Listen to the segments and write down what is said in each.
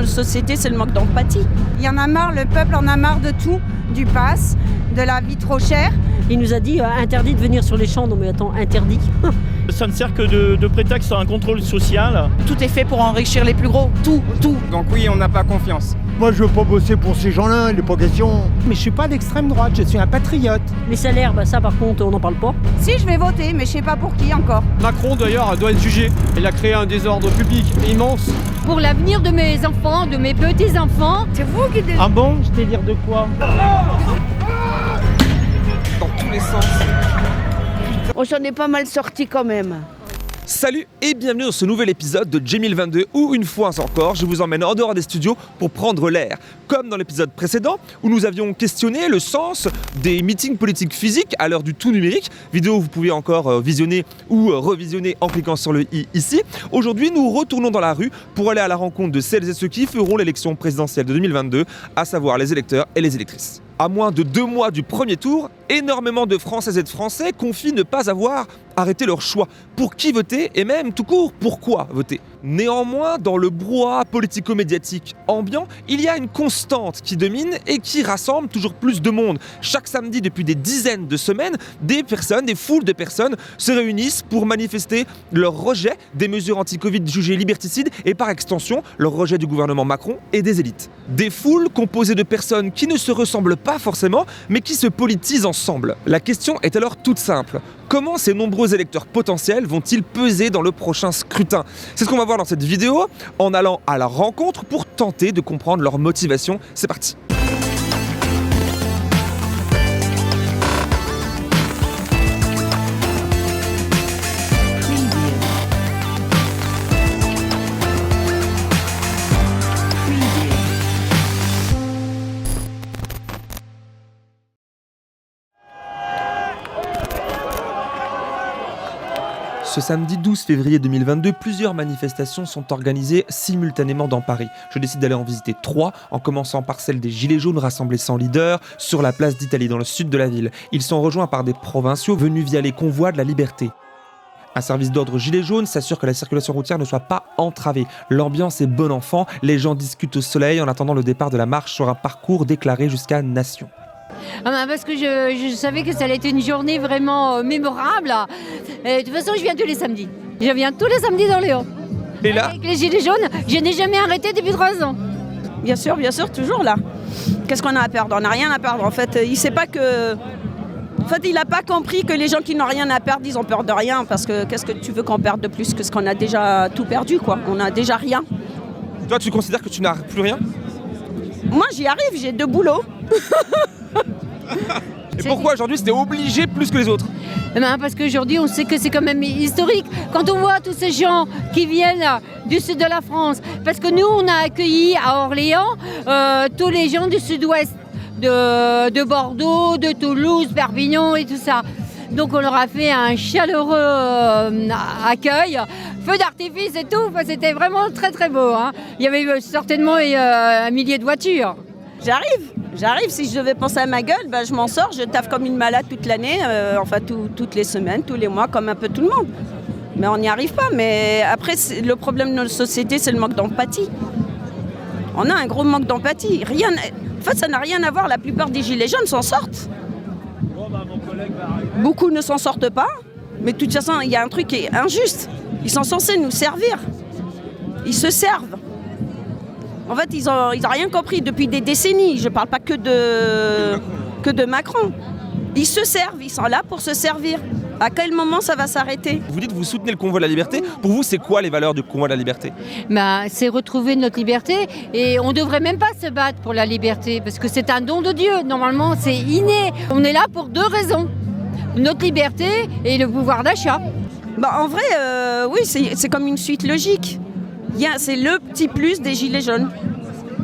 notre société, c'est le manque d'empathie. Il y en a marre, le peuple en a marre de tout, du pass, de la vie trop chère. Il nous a dit euh, interdit de venir sur les champs. Non mais attends, interdit. Ça ne sert que de, de prétexte à un contrôle social. Tout est fait pour enrichir les plus gros. Tout, tout. Donc oui, on n'a pas confiance. Moi, je veux pas bosser pour ces gens-là, il n'est pas question. Mais je suis pas d'extrême droite, je suis un patriote. Les salaires, bah ça par contre, on n'en parle pas. Si, je vais voter, mais je sais pas pour qui encore. Macron d'ailleurs doit être jugé. Il a créé un désordre public immense. Pour l'avenir de mes enfants, de mes petits-enfants. C'est vous qui Ah bon Je t'ai dire de quoi? Dans tous les sens. On s'en est pas mal sorti quand même. Salut et bienvenue dans ce nouvel épisode de J1022 où une fois encore je vous emmène en dehors des studios pour prendre l'air. Comme dans l'épisode précédent où nous avions questionné le sens des meetings politiques physiques à l'heure du tout numérique, vidéo que vous pouvez encore euh, visionner ou euh, revisionner en cliquant sur le i ici. Aujourd'hui nous retournons dans la rue pour aller à la rencontre de celles et ceux qui feront l'élection présidentielle de 2022, à savoir les électeurs et les électrices. À moins de deux mois du premier tour, énormément de Françaises et de Français confient ne pas avoir arrêté leur choix. Pour qui voter et même tout court, pourquoi voter? Néanmoins, dans le brouhaha politico-médiatique ambiant, il y a une constante qui domine et qui rassemble toujours plus de monde. Chaque samedi, depuis des dizaines de semaines, des personnes, des foules de personnes se réunissent pour manifester leur rejet des mesures anti-Covid jugées liberticides et par extension leur rejet du gouvernement Macron et des élites. Des foules composées de personnes qui ne se ressemblent pas forcément, mais qui se politisent ensemble. La question est alors toute simple. Comment ces nombreux électeurs potentiels vont-ils peser dans le prochain scrutin C'est ce qu'on va voir dans cette vidéo en allant à la rencontre pour tenter de comprendre leur motivation. C'est parti Ce samedi 12 février 2022, plusieurs manifestations sont organisées simultanément dans Paris. Je décide d'aller en visiter trois, en commençant par celle des Gilets jaunes rassemblés sans leader sur la place d'Italie dans le sud de la ville. Ils sont rejoints par des provinciaux venus via les convois de la liberté. Un service d'ordre gilet jaune s'assure que la circulation routière ne soit pas entravée. L'ambiance est bon enfant, les gens discutent au soleil en attendant le départ de la marche sur un parcours déclaré jusqu'à Nation. Ah ben, parce que je, je savais que ça allait être une journée vraiment euh, mémorable. Et de toute façon, je viens tous les samedis. Je viens tous les samedis dans Léon. Et là, Avec les gilets jaunes, je n'ai jamais arrêté depuis trois ans. Bien sûr, bien sûr, toujours là. Qu'est-ce qu'on a à perdre? On n'a rien à perdre. En fait, il sait pas que. En fait, il n'a pas compris que les gens qui n'ont rien à perdre, ils ont peur de rien. Parce que qu'est-ce que tu veux qu'on perde de plus que ce qu'on a déjà tout perdu, quoi? On a déjà rien. toi tu considères que tu n'as plus rien? Moi, j'y arrive, j'ai deux boulots. Et pourquoi aujourd'hui c'était obligé plus que les autres? Eh ben, parce qu'aujourd'hui, on sait que c'est quand même historique. Quand on voit tous ces gens qui viennent du sud de la France, parce que nous, on a accueilli à Orléans euh, tous les gens du sud-ouest, de, de Bordeaux, de Toulouse, Perpignan et tout ça. Donc on leur a fait un chaleureux euh, accueil, feu d'artifice et tout. Enfin, C'était vraiment très très beau. hein. Il y avait euh, certainement euh, un millier de voitures. J'arrive, j'arrive. Si je devais penser à ma gueule, ben, je m'en sors. Je taffe comme une malade toute l'année, euh, enfin tout- toutes les semaines, tous les mois, comme un peu tout le monde. Mais on n'y arrive pas. Mais après, le problème de notre société, c'est le manque d'empathie. On a un gros manque d'empathie. En fait, ça n'a rien à voir. La plupart des gilets jaunes s'en sortent. Beaucoup ne s'en sortent pas. Mais de toute façon, il y a un truc qui est injuste. Ils sont censés nous servir. Ils se servent. En fait, ils n'ont ils ont rien compris depuis des décennies. Je ne parle pas que de, que de Macron. Ils se servent, ils sont là pour se servir. À quel moment ça va s'arrêter? Vous dites que vous soutenez le convoi de la liberté. Pour vous, c'est quoi les valeurs du convoi de la liberté? Ben, c'est retrouver notre liberté et on devrait même pas se battre pour la liberté parce que c'est un don de Dieu. Normalement, c'est inné. On est là pour deux raisons notre liberté et le pouvoir d'achat. bah, En vrai, euh, oui, c'est c'est comme une suite logique. C'est le petit plus des gilets jaunes.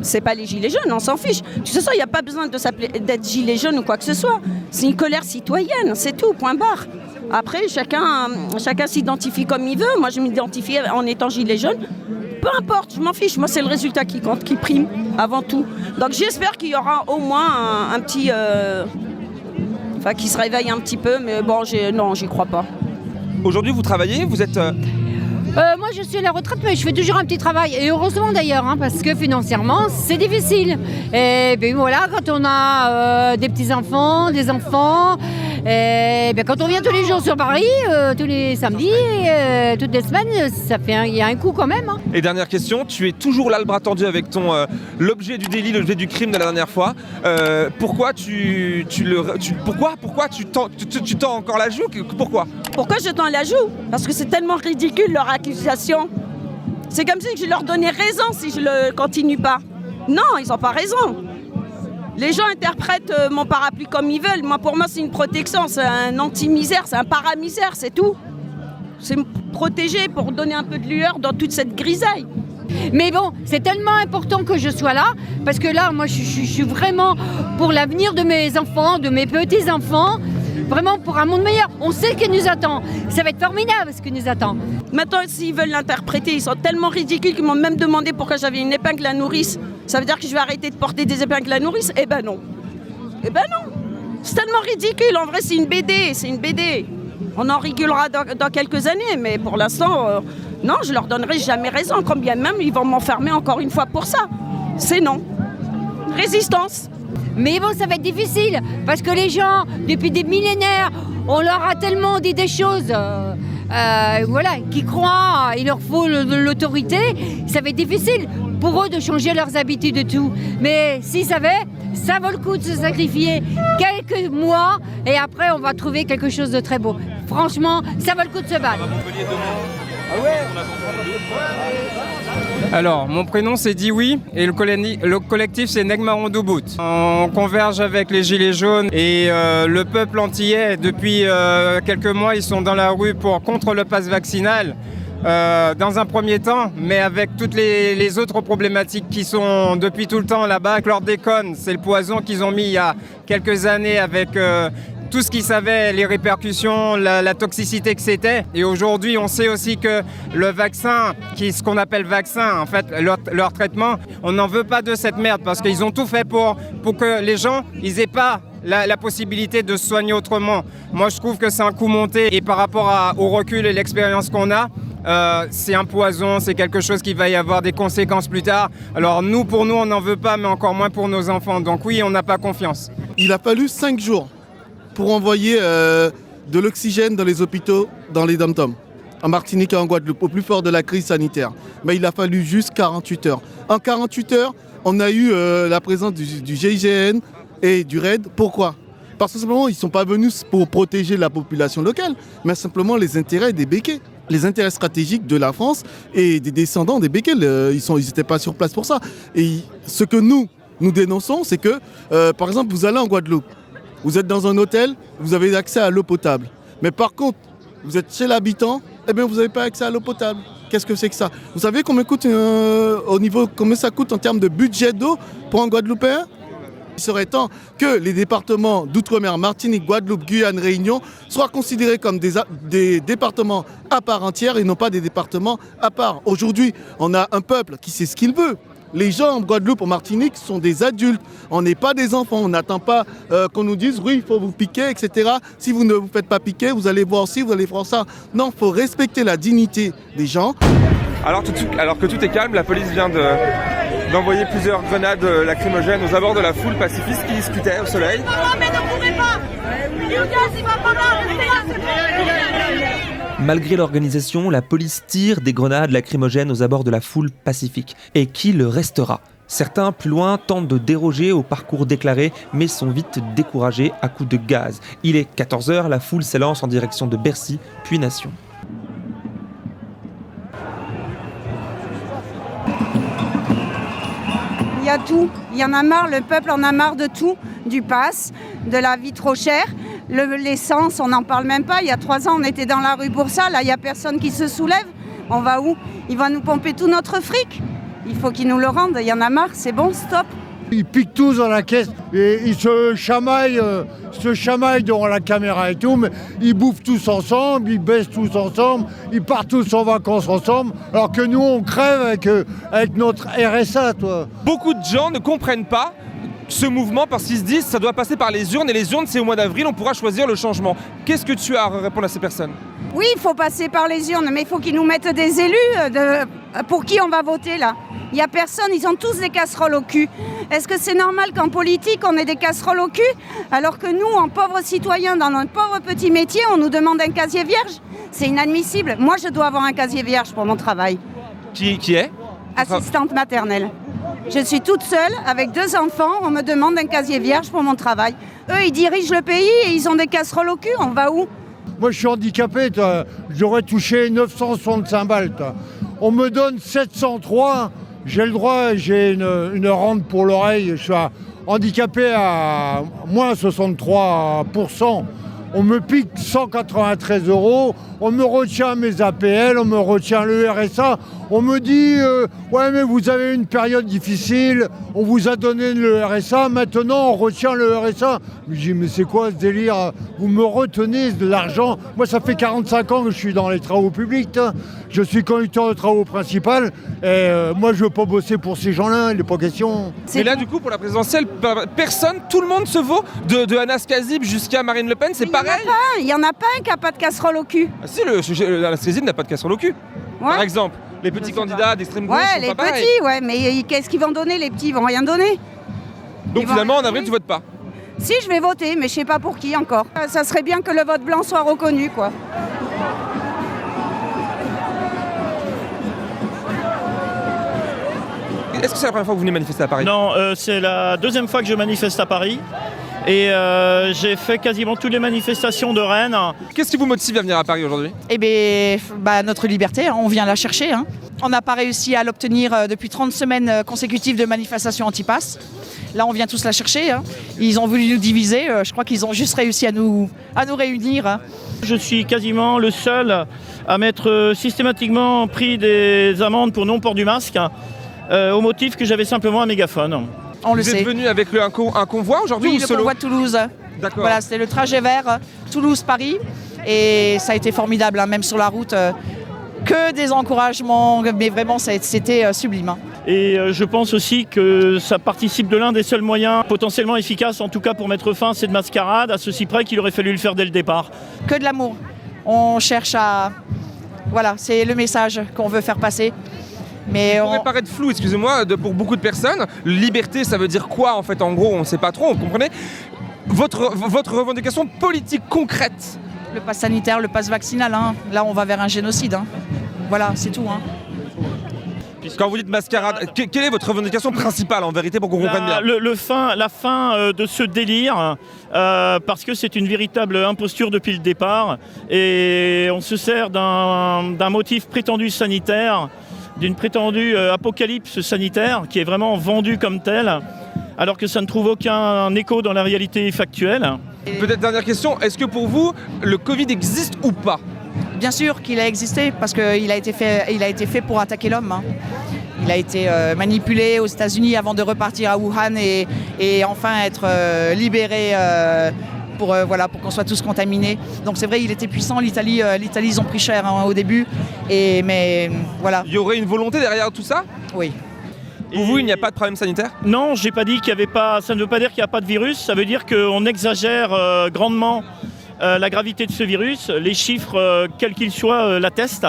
C'est pas les gilets jaunes, on s'en fiche. De toute il n'y a pas besoin d'être gilet jaune ou quoi que ce soit. C'est une colère citoyenne, c'est tout, point barre. Après, chacun, chacun s'identifie comme il veut. Moi, je m'identifie en étant gilet jaune. Peu importe, je m'en fiche. Moi, c'est le résultat qui compte, qui prime avant tout. Donc, j'espère qu'il y aura au moins un, petit. euh, Enfin, qui se réveille un petit peu, mais bon, non, j'y crois pas. Aujourd'hui, vous travaillez, vous êtes. euh, Euh, moi, je suis à la retraite, mais je fais toujours un petit travail. Et heureusement d'ailleurs, hein, parce que financièrement, c'est difficile. Et bien voilà, quand on a euh, des petits-enfants, des enfants, et bien, quand on vient tous les jours sur Paris, euh, tous les samedis, euh, toutes les semaines, ça fait un- il y a un coût quand même. hein. Et dernière question, tu es toujours là le bras tendu avec ton euh, l'objet du délit, l'objet du crime de la dernière fois. Euh, pourquoi tu, tu le tu- pourquoi pourquoi tu tends, tu, tu- tu tends encore la joue? Pourquoi? Pourquoi je tends la joue? Parce que c'est tellement ridicule leur accusation. C'est comme si je leur donnais raison si je le continue pas. Non, ils n'ont pas raison. Les gens interprètent euh, mon parapluie comme ils veulent. Moi, pour moi, c'est une protection, c'est un anti-misère, c'est un paramisère, c'est tout. C'est protéger pour donner un peu de lueur dans toute cette grisaille. Mais bon, c'est tellement important que je sois là, parce que là, moi, je, je- je suis vraiment pour l'avenir de mes enfants, de mes petits-enfants, vraiment pour un monde meilleur. On sait ce qui nous attend. Ça va être formidable ce qui nous attend. Maintenant, s'ils veulent l'interpréter, ils sont tellement ridicules qu'ils m'ont même demandé pourquoi j'avais une épingle à nourrice. Ça veut dire que je vais arrêter de porter des épingles à nourrice? Eh ben non. Eh ben non. C'est tellement ridicule. En vrai, c'est une BD. C'est une BD. On en rigolera dans, quelques années, mais pour l'instant, euh, non, je leur donnerai jamais raison. Quand bien même, ils vont m'enfermer encore une fois pour ça. C'est non. Résistance. Mais bon, ça va être difficile, parce que les gens, depuis des millénaires, on leur a tellement dit des choses. euh, euh, voilà, qui croient, il leur faut l'autorité, ça va être difficile pour eux de changer leurs habitudes et tout. Mais s'ils savaient, ça vaut le coup de se sacrifier quelques mois et après on va trouver quelque chose de très beau. Franchement, ça vaut le coup de se battre. Alors, mon prénom c'est Dioui et le, collectif c'est Negmaron. On converge avec les Gilets jaunes et euh, le peuple antillais. Depuis euh, quelques mois, ils sont dans la rue pour contre le pass vaccinal. euh, dans un premier temps, mais avec toutes les, autres problématiques qui sont depuis tout le temps là-bas. Chlordécone, c'est le poison qu'ils ont mis il y a quelques années avec tout ce qu'ils savaient, les répercussions, la, toxicité que c'était. Et aujourd'hui, on sait aussi que le vaccin, qui ce qu'on appelle vaccin, en fait, leur, traitement, on n'en veut pas de cette merde parce qu'ils ont tout fait pour, pour que les gens, ils aient pas la, possibilité de se soigner autrement. Moi, je trouve que c'est un coup monté et par rapport au recul et l'expérience qu'on a, euh, c'est un poison, c'est quelque chose qui va y avoir des conséquences plus tard. Alors nous, pour nous, on n'en veut pas, mais encore moins pour nos enfants. Donc oui, on n'a pas confiance. Il a fallu 5 jours pour envoyer euh, de l'oxygène dans les hôpitaux, dans les dom en Martinique et en Guadeloupe, au plus fort de la crise sanitaire. Mais il a fallu juste 48 heures. En 48 heures, on a eu euh, la présence du, GIGN et du RAID. Pourquoi? Parce que simplement, ils ne sont pas venus pour protéger la population locale, mais simplement les intérêts des béquets. Les intérêts stratégiques de la France et des descendants des béquets. Le- Ils n'étaient pas sur place pour ça. Et ce que nous, nous dénonçons, c'est que, euh, par exemple, vous allez en Guadeloupe, vous êtes dans un hôtel, vous avez accès à l'eau potable. Mais par contre, vous êtes chez l'habitant, eh bien vous n'avez pas accès à l'eau potable. Qu'est-ce que c'est que ça? Vous savez euh, combien ça coûte en termes de budget d'eau pour un Guadeloupéen? Il serait temps que les départements d'outre-mer, Martinique, Guadeloupe, Guyane, Réunion, soient considérés comme des départements à part entière et non pas des départements à part. Aujourd'hui, on a un peuple qui sait ce qu'il veut. Les gens en Guadeloupe, en Martinique, sont des adultes. On n'est pas des enfants. On n'attend pas euh, qu'on nous dise oui, il faut vous piquer, etc. Si vous ne vous faites pas piquer, vous allez voir ci, vous allez voir ça. Non, il faut respecter la dignité des gens. Alors, tout- tout- alors que tout est calme, la police vient de- d'envoyer plusieurs grenades euh, lacrymogènes aux abords de la foule pacifiste qui discutait au soleil. Malgré l'organisation, la police tire des grenades lacrymogènes aux abords de la foule pacifique. Et qui le restera? Certains, plus loin, tentent de déroger au parcours déclaré, mais sont vite découragés à coups de gaz. Il est 14h, la foule s'élance en direction de Bercy, puis Nation. Y a tout. Il y en a marre, le peuple en a marre de tout, du pass, de la vie trop chère. Le- L'essence, on n'en parle même pas. Il y a trois ans, on était dans la rue pour ça. Là, il n'y a personne qui se soulève. On va où? Ils vont nous pomper tout notre fric. Il faut qu'ils nous le rendent. Il y en a marre. C'est bon, stop. Ils piquent tous dans la caisse et ils se chamaillent, euh, se chamaillent devant la caméra et tout, mais ils bouffent tous ensemble, ils baissent tous ensemble, ils partent tous en vacances ensemble, alors que nous on crève avec, euh, avec notre RSA, toi. Beaucoup de gens ne comprennent pas ce mouvement parce qu'ils se disent ça doit passer par les urnes et les urnes c'est au mois d'avril, on pourra choisir le changement. Qu'est-ce que tu as à répondre à ces personnes? Oui, il faut passer par les urnes, mais il faut qu'ils nous mettent des élus euh, de- pour qui on va voter là. Il n'y a personne, ils ont tous des casseroles au cul. Est-ce que c'est normal qu'en politique on ait des casseroles au cul alors que nous, en pauvres citoyens, dans notre pauvre petit métier, on nous demande un casier vierge? C'est inadmissible. Moi, je dois avoir un casier vierge pour mon travail. Qui, qui est? Assistante maternelle. Je suis toute seule avec deux enfants, on me demande un casier vierge pour mon travail. Eux, ils dirigent le pays et ils ont des casseroles au cul, on va où? Moi, je suis handicapé, j'aurais touché 965 balles. On me donne 703, j'ai le droit, j'ai une, une rente pour l'oreille, je suis handicapé à moins 63%. On me pique 193 euros, on me retient mes APL, on me retient le RSA, on me dit euh, ouais mais vous avez une période difficile, on vous a donné le RSA, maintenant on retient le RSA. Je dis mais c'est quoi ce délire? Vous me retenez de l'argent Moi ça fait 45 ans que je suis dans les travaux publics, hein. Je suis conducteur de travaux principal et euh, moi je veux pas bosser pour ces gens-là, il n'est pas question. Mais là, du coup, pour la présidentielle, per- personne, tout le monde se vaut, de, de Anas Kazib jusqu'à Marine Le Pen, c'est pareil Il n'y en a pas un qui n'a pas de casserole au cul. Ah, Si, le sujet, le- Anas Kazib n'a pas de casserole au cul. Par exemple, les petits candidats d'extrême gauche Ouais, sont les pas pareils. petits, ouais, mais qu'est-ce qu'ils vont donner Les petits, ils vont rien donner. Donc Ils finalement, en avril, tu votes pas Si, je vais voter, mais je sais pas pour qui encore. Euh, Ça serait bien que le vote blanc soit reconnu, quoi. Est-ce que c'est la première fois que vous venez manifester à Paris? Non, euh, c'est la deuxième fois que je manifeste à Paris. Et euh, j'ai fait quasiment toutes les manifestations de Rennes. Qu'est-ce qui vous motive à venir à Paris aujourd'hui? Eh bien, bah, notre liberté, hein, on vient la chercher. hein. On n'a pas réussi à l'obtenir euh, depuis 30 semaines euh, consécutives de manifestations anti-pass. Là, on vient tous la chercher. hein. Ils ont voulu nous diviser. je crois qu'ils ont juste réussi à nous, à nous réunir. Je suis quasiment le seul à m'être systématiquement pris des amendes pour non-port du masque euh, au motif que j'avais simplement un mégaphone. On le Vous sait. êtes venu avec le- un, co- un convoi aujourd'hui Oui, ou le solo convoi de Toulouse. D'accord. Voilà, c'était le trajet vert euh, Toulouse-Paris. Et ça a été formidable, hein, même sur la route. euh, que des encouragements, mais vraiment, ça a- c'était euh, sublime. hein. Et euh, je pense aussi que ça participe de l'un des seuls moyens potentiellement efficaces, en tout cas pour mettre fin à cette mascarade, à ceci près qu'il aurait fallu le faire dès le départ. Que de l'amour. On cherche à. Voilà, c'est le message qu'on veut faire passer. Mais Ça on- pourrait paraître flou, excusez-moi, pour beaucoup de personnes. Liberté, ça veut dire quoi en fait En gros, on ne sait pas trop, vous comprenez? Votre, votre revendication politique concrète le pass sanitaire, le pass vaccinal, hein, là, on va vers un génocide. hein. Voilà, c'est tout. hein. Quand vous dites mascarade, que- quelle est votre revendication principale en vérité pour qu'on comprenne bien? La, le, le fin, la fin euh, de ce délire, euh, parce que c'est une véritable imposture depuis le départ, et on se sert d'un d'un motif prétendu sanitaire, d'une prétendue euh, apocalypse sanitaire, qui est vraiment vendue comme telle, alors que ça ne trouve aucun écho dans la réalité factuelle. Peut-être dernière question, est-ce que pour vous, le Covid existe ou pas? Bien sûr qu'il a existé, parce qu'il a, été fait- il a été fait pour attaquer l'homme. hein. Il a été euh, manipulé aux États-Unis avant de repartir à Wuhan et, et enfin être euh, libéré euh, pour, euh, voilà, pour qu'on soit tous contaminés. Donc c'est vrai, il était puissant. L'Italie, euh, l'Italie ils ont pris cher hein, au début. Et, mais voilà. Il y aurait une volonté derrière tout ça? Oui. Pour vous, il n'y a pas de problème sanitaire? Non, j'ai pas dit qu'il y avait pas. Ça ne veut pas dire qu'il n'y a pas de virus. Ça veut dire qu'on exagère euh, grandement euh, la gravité de ce virus. Les chiffres, euh, quels qu'ils soient, euh, l'attestent.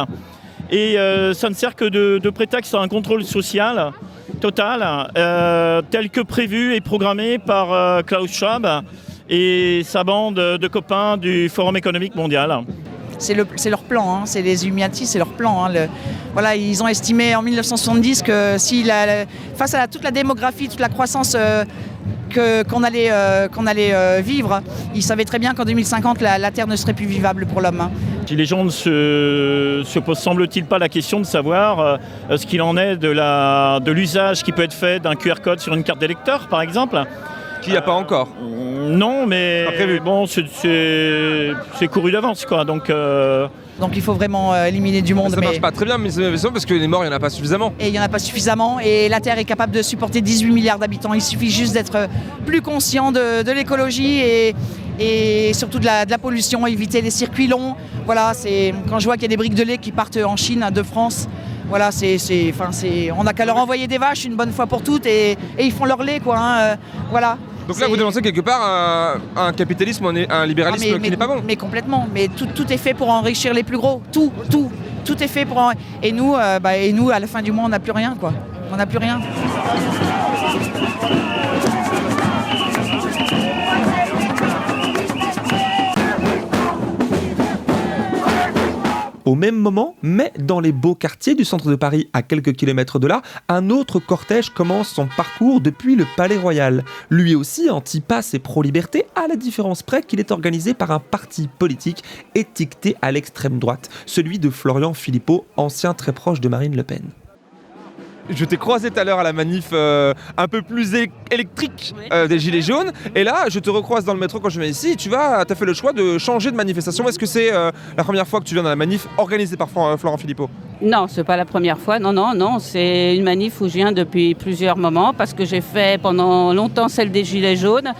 Et euh, ça ne sert que de, de prétexte à un contrôle social total, euh, tel que prévu et programmé par euh, Klaus Schwab et sa bande de copains du Forum économique mondial. C'est le- c'est leur plan, hein, c'est les Illuminati, c'est leur plan. hein, le- voilà, ils ont estimé en 1970 que si la- face à la- toute la démographie, toute la croissance euh, qu'on allait, euh, allait euh, vivre, ils savaient très bien qu'en 2050, la, la Terre ne serait plus vivable pour l'homme. hein. Les gens ne se, se posent, semble-t-il, pas la question de savoir ce qu'il en est de l'usage qui peut être fait d'un QR code sur une carte d'électeur, par exemple. Qu'il n'y a pas encore Non, mais bon, c'est- couru d'avance, quoi. Donc, euh, Donc il faut vraiment euh, éliminer du monde. Ça marche mais- pas très bien, mais c'est parce que les morts, il n'y en a pas suffisamment. et il n'y en a pas suffisamment. Et la Terre est capable de supporter 18 milliards d'habitants. Il suffit juste d'être euh, plus conscient de, de l'écologie et, et surtout de la, de la pollution, éviter les circuits longs. Voilà, c'est quand je vois qu'il y a des briques de lait qui partent en Chine, de France. Voilà, c'est, c'est, enfin, c'est, on n'a qu'à leur envoyer des vaches une bonne fois pour toutes et, et ils font leur lait, quoi. hein, euh, voilà. Donc là, vous dénoncez quelque part un, un capitalisme, un libéralisme Ah, mais- qui n'est pas bon. Mais complètement. Mais tout, tout est fait pour enrichir les plus gros. Tout, tout. Tout est fait pour. en- Et nous, euh, bah, et nous, à la fin du mois, on n'a plus rien, quoi. On n'a plus rien. Au même moment, mais dans les beaux quartiers du centre de Paris, à quelques kilomètres de là, un autre cortège commence son parcours depuis le Palais Royal. Lui aussi anti-pass et pro-liberté, à la différence près qu'il est organisé par un parti politique étiqueté à l'extrême droite, celui de Florian Philippot, ancien très proche de Marine Le Pen. Je t'ai croisé tout à l'heure à la manif euh, un peu plus électrique euh, des Gilets jaunes. Et là, je te recroise dans le métro quand je viens ici. Tu vas, as fait le choix de changer de manifestation. Est-ce que c'est euh, la première fois que tu viens dans la manif organisée par Fran- Florent Philippot? Non, c'est pas la première fois. Non, non, non. C'est une manif où je viens depuis plusieurs moments parce que j'ai fait pendant longtemps celle des Gilets jaunes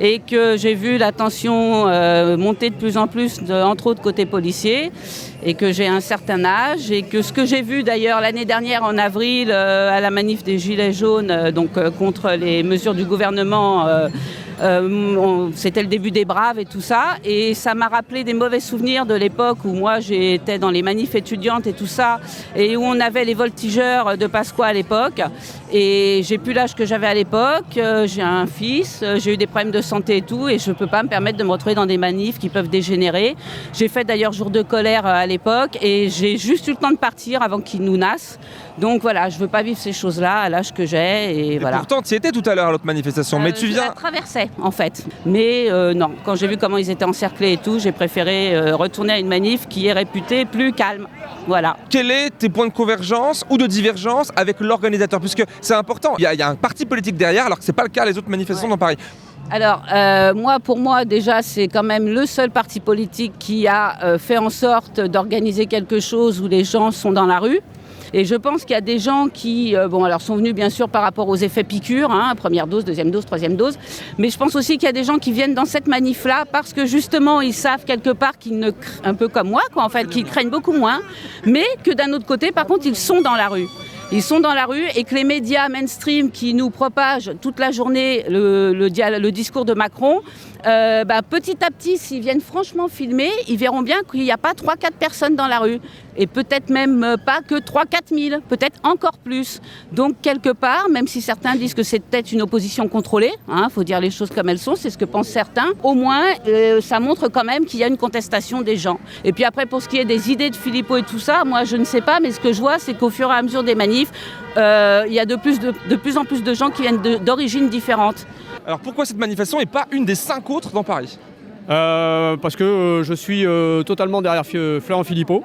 et que j'ai vu la tension euh, monter de plus en plus, entre autres côté policier, et que j'ai un certain âge et que ce que j'ai vu d'ailleurs l'année dernière en avril euh, à la manif des Gilets jaunes, euh, donc contre les mesures du gouvernement. Euh, C'était le début des braves et tout ça. Et ça m'a rappelé des mauvais souvenirs de l'époque où moi j'étais dans les manifs étudiantes et tout ça. Et où on avait les voltigeurs de Pasqua à l'époque. Et j'ai plus l'âge que j'avais à l'époque. Euh, J'ai un fils, euh, j'ai eu des problèmes de santé et tout. Et je peux pas me permettre de me retrouver dans des manifs qui peuvent dégénérer. J'ai fait d'ailleurs jour de colère à l'époque. Et j'ai juste eu le temps de partir avant qu'ils nous nassent. Donc voilà, je veux pas vivre ces choses-là à l'âge que j'ai. Et, Et voilà. pourtant, tu y étais tout à l'heure à l'autre manifestation. mais Euh, tu je viens. la traversais en fait. Mais euh, non, quand j'ai vu comment ils étaient encerclés et tout, j'ai préféré euh, retourner à une manif qui est réputée plus calme. Voilà. Quels est tes points de convergence ou de divergence avec l'organisateur? Puisque c'est important, il y, a- il y a un parti politique derrière, alors que c'est pas le cas les autres manifestations dans Paris. Alors, euh, moi, pour moi, déjà, c'est quand même le seul parti politique qui a euh, fait en sorte d'organiser quelque chose où les gens sont dans la rue. Et je pense qu'il y a des gens qui, euh, bon, alors sont venus bien sûr par rapport aux effets piqûres, hein, première dose, deuxième dose, troisième dose, mais je pense aussi qu'il y a des gens qui viennent dans cette manif-là parce que justement ils savent quelque part qu'ils ne, un peu comme moi, quoi, en fait, qu'ils craignent beaucoup moins, mais que d'un autre côté, par contre, ils sont dans la rue. Ils sont dans la rue et que les médias mainstream qui nous propagent toute la journée le, discours de Macron, euh, bah, petit à petit, s'ils viennent franchement filmer, ils verront bien qu'il n'y a pas 3-4 personnes dans la rue. Et peut-être même pas que 3-4 000, peut-être encore plus. Donc quelque part, même si certains disent que c'est peut-être une opposition contrôlée, il faut dire les choses comme elles sont, c'est ce que pensent certains, au moins euh, ça montre quand même qu'il y a une contestation des gens. Et puis après, pour ce qui est des idées de Philippot et tout ça, moi je ne sais pas, mais ce que je vois, c'est qu'au fur et à mesure des manifs, euh, il y a de plus, de, de plus en plus de gens qui viennent d'origines différentes. Alors pourquoi cette manifestation et pas une des cinq autres dans Paris? Euh, parce que euh, je suis euh, totalement derrière Florent Philippot.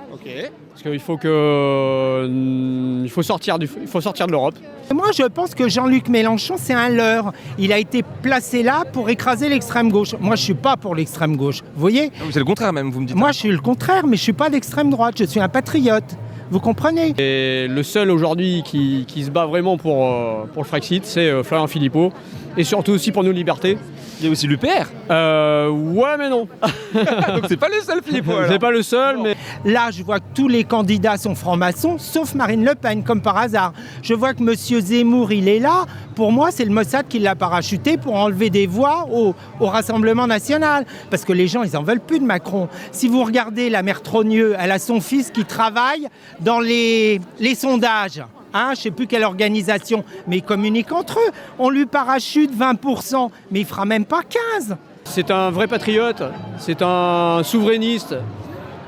Parce qu'il faut que euh, il faut sortir du, il faut sortir de l'Europe. Moi, je pense que Jean-Luc Mélenchon, c'est un leurre. Il a été placé là pour écraser l'extrême gauche. Moi, je suis pas pour l'extrême gauche. Vous voyez? Ah C'est le contraire même, vous me dites. Moi, je suis le contraire, mais je suis pas d'extrême droite. Je suis un patriote. Vous comprenez Et le seul aujourd'hui qui, se bat vraiment pour, euh, pour le Frexit, c'est euh, Florian Philippot. Et surtout aussi pour nos libertés. Il y a aussi l'UPR. Euh, ouais, mais non. Donc c'est pas le seul Philippot. alors. c'est pas le seul, mais Là, je vois que tous les candidats sont francs-maçons, sauf Marine Le Pen, comme par hasard. Je vois que Monsieur Zemmour, il est là. Pour moi, c'est le Mossad qui l'a parachuté pour enlever des voix au, au Rassemblement national. Parce que les gens, ils en veulent plus de Macron. Si vous regardez la mère Trogneux, elle a son fils qui travaille dans les, les sondages. Hein, je ne sais plus quelle organisation, mais ils communiquent entre eux. On lui parachute 20%, mais il fera même pas 15%. c'est un vrai patriote, c'est un souverainiste.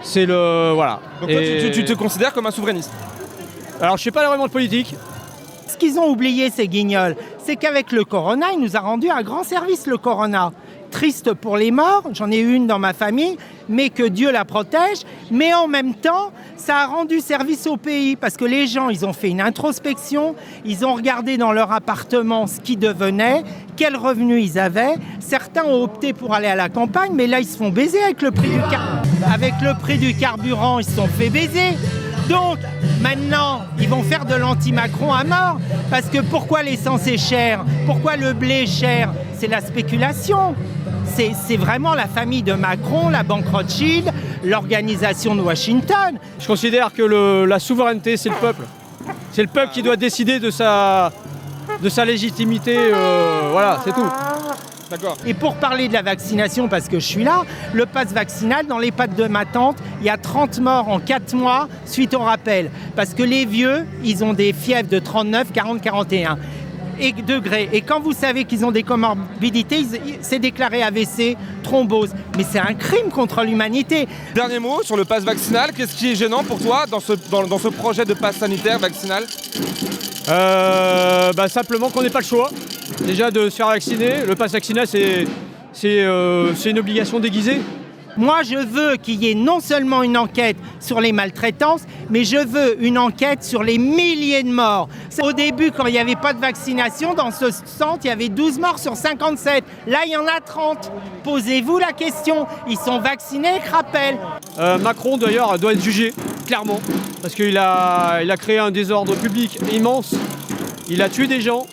C'est le. Voilà. Donc toi, Et- tu, tu- tu te considères comme un souverainiste? Alors, je sais pas vraiment de politique. Ce qu'ils ont oublié, ces guignols, c'est qu'avec le corona, il nous a rendu un grand service, le corona. Triste pour les morts, j'en ai une dans ma famille, mais que Dieu la protège. Mais en même temps, ça a rendu service au pays parce que les gens, ils ont fait une introspection, ils ont regardé dans leur appartement ce qui devenait, quels revenus ils avaient. Certains ont opté pour aller à la campagne, mais là, ils se font baiser avec le prix du, car- avec le prix du carburant, ils se sont fait baiser. Donc, maintenant, ils vont faire de l'anti-Macron à mort. Parce que pourquoi l'essence est chère? Pourquoi le blé est cher? C'est la spéculation. C'est vraiment la famille de Macron, la banque Rothschild, l'organisation de Washington. Je considère que la souveraineté, c'est le peuple. C'est le peuple qui doit décider de sa, de sa légitimité. euh, voilà, c'est tout. D'accord. Et pour parler de la vaccination, parce que je suis là, le pass vaccinal, dans les pattes de ma tante, il y a 30 morts en 4 mois suite au rappel. Parce que les vieux, ils ont des fièvres de 39, 40, 41 et degrés. Et quand vous savez qu'ils ont des comorbidités, c'est déclaré AVC, thrombose. Mais c'est un crime contre l'humanité. Dernier mot sur le pass vaccinal. Qu'est-ce qui est gênant pour toi dans ce, dans, dans ce projet de pass sanitaire vaccinal? Euh, bah, simplement qu'on n'ait pas le choix. Déjà de se faire vacciner. Le pass vaccinal, c'est c'est, euh, c'est une obligation déguisée. Moi, je veux qu'il y ait non seulement une enquête sur les maltraitances, mais je veux une enquête sur les milliers de morts. Au début, quand il n'y avait pas de vaccination, dans ce centre, il y avait 12 morts sur 57. Là, il y en a 30. Posez-vous la question. Ils sont vaccinés rappel. Euh, Macron d'ailleurs doit être jugé, clairement, parce qu'il a, il a créé un désordre public immense. Il a tué des gens.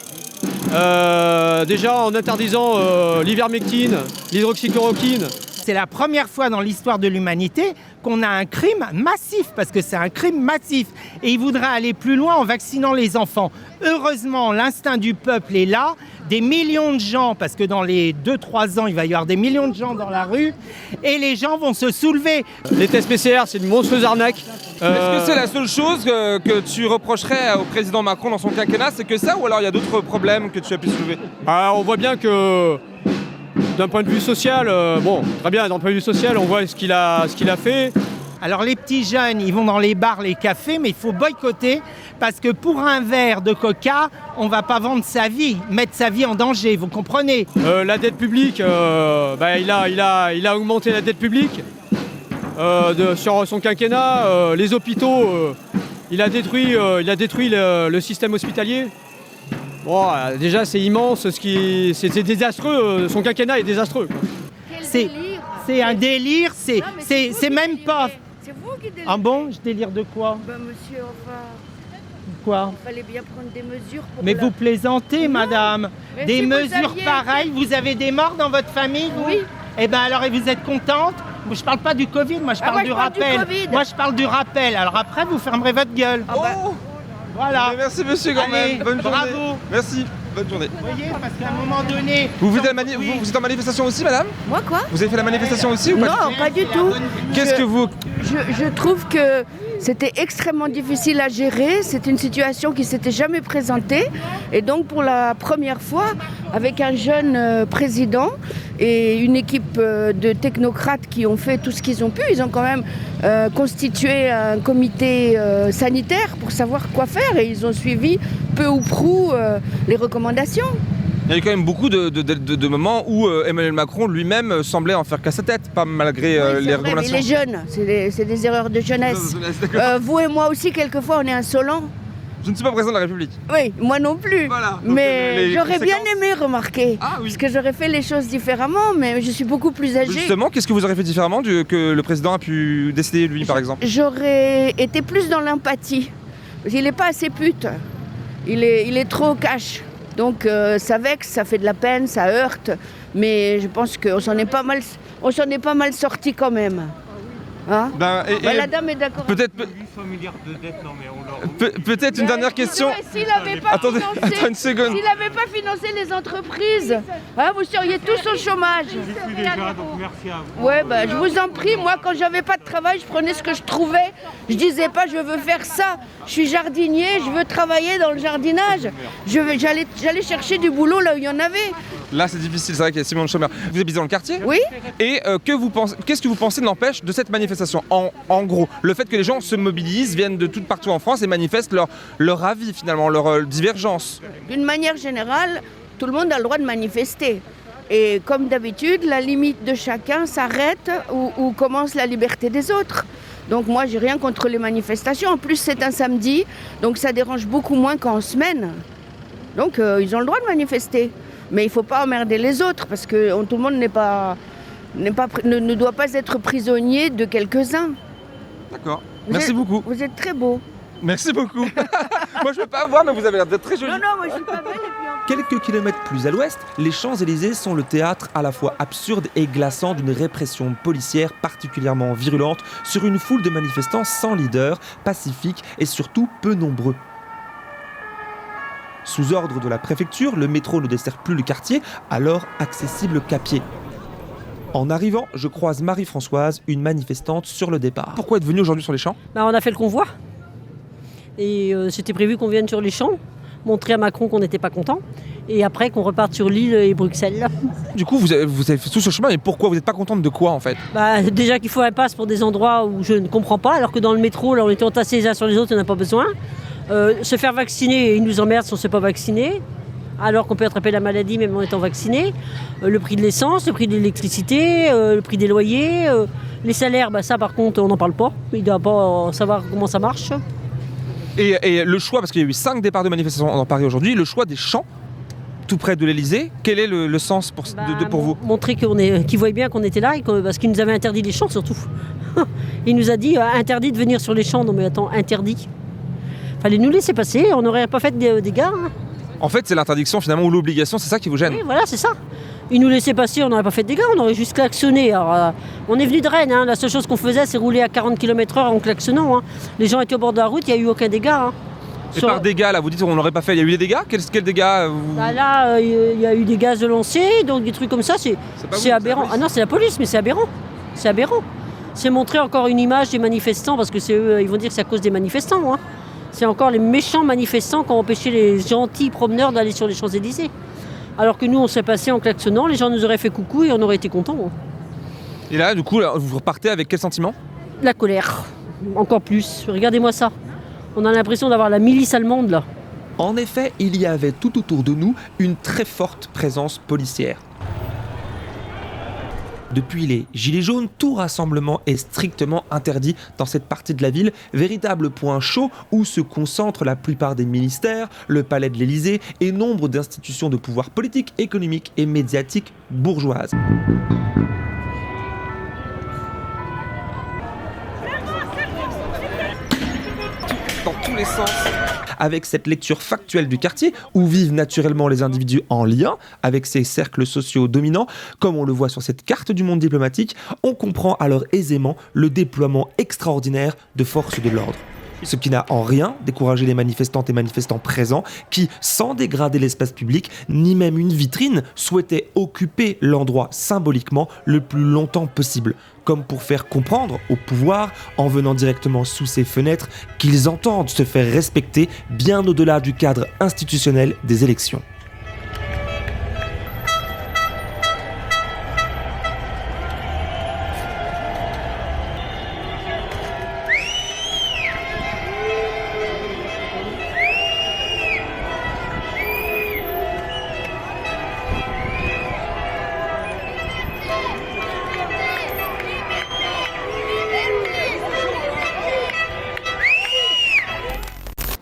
Euh, déjà en interdisant euh, l'ivermectine, l'hydroxychloroquine. C'est la première fois dans l'histoire de l'humanité qu'on a un crime massif, parce que c'est un crime massif. Et il voudra aller plus loin en vaccinant les enfants. Heureusement, l'instinct du peuple est là. Des millions de gens, parce que dans les 2-3 ans, il va y avoir des millions de gens dans la rue, et les gens vont se soulever. Les tests PCR, c'est une monstrueuse arnaque. Est-ce Euh, que c'est la seule chose que, que tu reprocherais au président Macron dans son quinquennat C'est que ça ou alors il y a d'autres problèmes que tu as pu soulever? Ah, on voit bien que d'un point de vue social, euh, bon, très bien, d'un point de vue social, on voit ce qu'il a, ce qu'il a fait. Alors les petits jeunes, ils vont dans les bars, les cafés, mais il faut boycotter parce que pour un verre de coca, on va pas vendre sa vie, mettre sa vie en danger, vous comprenez? Euh, la dette publique, euh, bah, il, a, il, a, il a augmenté la dette publique de- sur son quinquennat. les hôpitaux, il a détruit, il a détruit le, le système hospitalier. Bon, euh, déjà, c'est immense, ce qui, c'est désastreux. euh, son quinquennat est désastreux. C'est c'est un délire, c'est c'est c'est même pas. C'est vous qui délirez. Ah bon, je délire de quoi? Ben, monsieur, enfin, Quoi? il fallait bien prendre des mesures pour. Mais la- vous plaisantez, madame. Mais des si vous mesures aviez- pareilles, vous avez des morts dans votre famille, vous? Oui. Eh bien alors, et vous êtes contente? Je parle pas du Covid, moi je Ah, parle du je parle du rappel. Covid. moi je parle du rappel. Alors après, vous fermerez votre gueule. Ah bah, Voilà. Mais Merci monsieur quand Allez, même. Bonne journée. bravo. Merci. Bonne journée. Vous voyez, parce qu'à un moment donné. Vous, vous, êtes mani- vous- vous êtes en manifestation aussi, madame? Moi quoi? Vous avez fait la manifestation aussi ou pas? Non, pas du tout. Qu'est-ce que vous. Je, trouve que c'était extrêmement difficile à gérer. C'est une situation qui s'était jamais présentée. Et donc, pour la première fois, avec un jeune euh, président et une équipe euh, de technocrates qui ont fait tout ce qu'ils ont pu, ils ont quand même euh, constitué un comité sanitaire pour savoir quoi faire. Et ils ont suivi peu ou prou les recommandations. Il y a eu quand même beaucoup de, de- de- de- de moments où euh, Emmanuel Macron lui-même euh, semblait en faire qu'à sa tête, pas malgré euh, Oui, les vrai, mais recommandations. les jeunes, c'est des, erreurs de jeunesse. Euh, vous et moi aussi, quelquefois, on est insolents. Je ne suis pas président de la République. Oui, moi non plus. donc, mais j'aurais bien aimé remarquer. Parce que j'aurais fait les choses différemment, mais je suis beaucoup plus âgée. Justement, qu'est-ce que vous aurez fait différemment du- que le président a pu décider lui, par exemple? J'aurais été plus dans l'empathie. Qu'il n'est pas assez pute. Il est, il est trop cash. Donc euh, ça vexe, ça fait de la peine, ça heurte. Mais je pense qu'on s'en est pas mal, on mal sorti quand même. Hein Ben, et- Bah, la dame est d'accord. Peut-être peut- Pe- peut-être une dernière question. S'il n'avait pas, Attendez, financé, attends une seconde. s'il avait pas financé les entreprises, hein, vous seriez tous au chômage. Ouais, bah, je vous en prie, moi quand j'avais pas de travail, je prenais ce que je trouvais. Je disais pas je veux faire ça. Je suis jardinier, je veux travailler dans le jardinage. Je j'allais chercher du boulot là où il y en avait. Là, c'est difficile, c'est vrai qu'il y a Simon Chômeur. Vous habitez dans le quartier Oui. Et euh, que vous pensez, qu'est-ce que vous pensez de l'empêche de cette manifestation? En, en gros, le fait que les gens se mobilisent, viennent de tout partout en France et manifestent leur, leur avis finalement, leur euh, divergence. D'une manière générale, tout le monde a le droit de manifester. Et comme d'habitude, la limite de chacun s'arrête où, où commence la liberté des autres. Donc moi, j'ai rien contre les manifestations. En plus, c'est un samedi, donc ça dérange beaucoup moins qu'en semaine. Donc euh, ils ont le droit de manifester. Mais il ne faut pas emmerder les autres, parce que on- tout le monde n'est pas, n'est pas, pri- ne, ne doit pas être prisonnier de quelques-uns. D'accord. Merci êtes- beaucoup. Vous êtes très beau. Merci beaucoup. moi, je peux pas voir, mais vous avez l'air d'être très joli. Non, non, moi je suis pas belle. Et puis en Quelques kilomètres plus à l'ouest, les Champs-Élysées sont le théâtre à la fois absurde et glaçant d'une répression policière particulièrement virulente sur une foule de manifestants sans leader, pacifiques et surtout peu nombreux. Sous ordre de la préfecture, le métro ne dessert plus le quartier, alors accessible qu'à pied. En arrivant, je croise Marie-Françoise, une manifestante sur le départ. Pourquoi êtes venue aujourd'hui sur les champs? Bah, on a fait le convoi. Et euh, c'était prévu qu'on vienne sur les champs, montrer à Macron qu'on n'était pas content. Et après qu'on reparte sur Lille et Bruxelles. Du coup, vous avez, vous avez fait tout ce chemin, mais pourquoi? Vous n'êtes pas contente de quoi en fait? Bah, déjà qu'il faut un passe pour des endroits où je ne comprends pas, alors que dans le métro, là, on était entassés les uns sur les autres, on n'a pas besoin. Euh, se faire vacciner, ils nous emmerdent si on ne s'est pas vacciné, alors qu'on peut attraper la maladie même en étant vacciné. Euh, le prix de l'essence, le prix de l'électricité, euh, le prix des loyers, les salaires, bah, ça par contre, on n'en parle pas. Il ne doit pas savoir comment ça marche. et, et le choix, parce qu'il y a eu cinq départs de manifestation dans Paris aujourd'hui, le choix des champs, tout près de l'Elysée, quel est le, le sens pour, de- de- pour vous Montrer qu'on est, qu'ils voyaient bien qu'on était là, et que- parce qu'il nous avait interdit les champs surtout. Il nous a dit euh, interdit de venir sur les champs. Non mais attends, interdit. Fallait nous laisser passer, on n'aurait pas fait de dégâts. hein. En fait, c'est l'interdiction finalement ou l'obligation, c'est ça qui vous gêne Oui, voilà, c'est ça. Ils nous laissaient passer, on n'aurait pas fait de dégâts, on aurait juste klaxonné. Alors, euh, on est venu de Rennes, hein, la seule chose qu'on faisait, c'est rouler à 40 km/h en klaxonnant. hein. Les gens étaient au bord de la route, il n'y a eu aucun dégât. Et Sur- par dégâts, là, vous dites qu'on n'aurait pas fait, il y a eu des dégâts? Quels quel dégâts euh, vous- Bah là, euh, il y a eu des gaz de lancer, donc des trucs comme ça, c'est aberrant. Ah non, c'est la police, mais c'est aberrant. C'est aberrant. C'est montrer encore une image des manifestants, parce que c'est eux, ils vont dire que c'est à cause des manifestants. hein. C'est encore les méchants manifestants qui ont empêché les gentils promeneurs d'aller sur les Champs-Élysées. Alors que nous, on s'est passé en klaxonnant, les gens nous auraient fait coucou et on aurait été contents. hein. Et là, du coup, là, vous repartez avec quel sentiment? La colère, encore plus. Regardez-moi ça. On a l'impression d'avoir la milice allemande là. En effet, il y avait tout autour de nous une très forte présence policière. Depuis les Gilets jaunes, tout rassemblement est strictement interdit dans cette partie de la ville, véritable point chaud où se concentrent la plupart des ministères, le palais de l'Élysée et nombre d'institutions de pouvoir politique, économique et médiatique bourgeoises. Avec cette lecture factuelle du quartier, où vivent naturellement les individus en lien avec ces cercles sociaux dominants, comme on le voit sur cette carte du monde diplomatique, on comprend alors aisément le déploiement extraordinaire de forces de l'ordre. Ce qui n'a en rien découragé les manifestantes et manifestants présents qui, sans dégrader l'espace public, ni même une vitrine, souhaitaient occuper l'endroit symboliquement le plus longtemps possible, comme pour faire comprendre au pouvoir, en venant directement sous ses fenêtres, qu'ils entendent se faire respecter bien au-delà du cadre institutionnel des élections.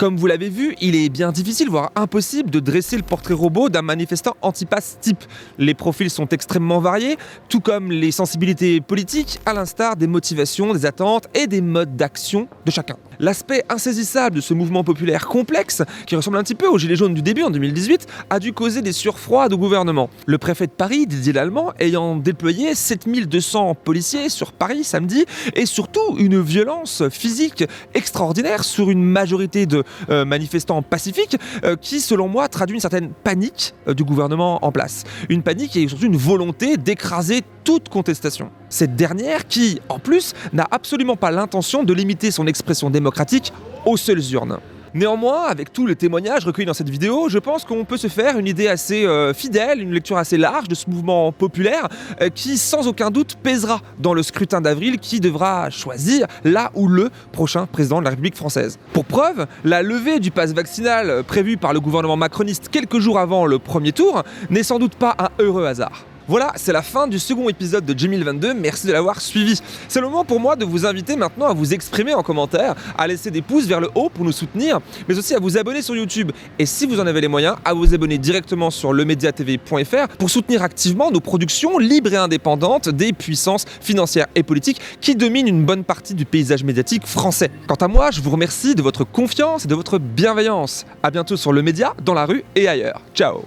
Comme vous l'avez vu, il est bien difficile, voire impossible, de dresser le portrait robot d'un manifestant anti-pass type. Les profils sont extrêmement variés, tout comme les sensibilités politiques, à l'instar des motivations, des attentes et des modes d'action de chacun. L'aspect insaisissable de ce mouvement populaire complexe, qui ressemble un petit peu aux Gilets jaunes du début en 2018, a dû causer des surfroides au gouvernement. Le préfet de Paris, Didier Lallemand, ayant déployé 7200 policiers sur Paris samedi, et surtout une violence physique extraordinaire sur une majorité de euh, manifestants pacifiques, euh, qui selon moi traduit une certaine panique euh, du gouvernement en place. Une panique et surtout une volonté d'écraser toute contestation. Cette dernière qui, en plus, n'a absolument pas l'intention de limiter son expression démocratique aux seules urnes. Néanmoins, avec tous les témoignages recueillis dans cette vidéo, je pense qu'on peut se faire une idée assez euh, fidèle, une lecture assez large de ce mouvement populaire euh, qui, sans aucun doute, pèsera dans le scrutin d'avril qui devra choisir là ou le prochain président de la République française. Pour preuve, la levée du pass vaccinal prévue par le gouvernement macroniste quelques jours avant le premier tour n'est sans doute pas un heureux hasard. Voilà, c'est la fin du second épisode de 2022. Merci de l'avoir suivi. C'est le moment pour moi de vous inviter maintenant à vous exprimer en commentaire, à laisser des pouces vers le haut pour nous soutenir, mais aussi à vous abonner sur YouTube. Et si vous en avez les moyens, à vous abonner directement sur lemediatv.fr pour soutenir activement nos productions libres et indépendantes des puissances financières et politiques qui dominent une bonne partie du paysage médiatique français. Quant à moi, je vous remercie de votre confiance et de votre bienveillance. À bientôt sur le média, dans la rue et ailleurs. Ciao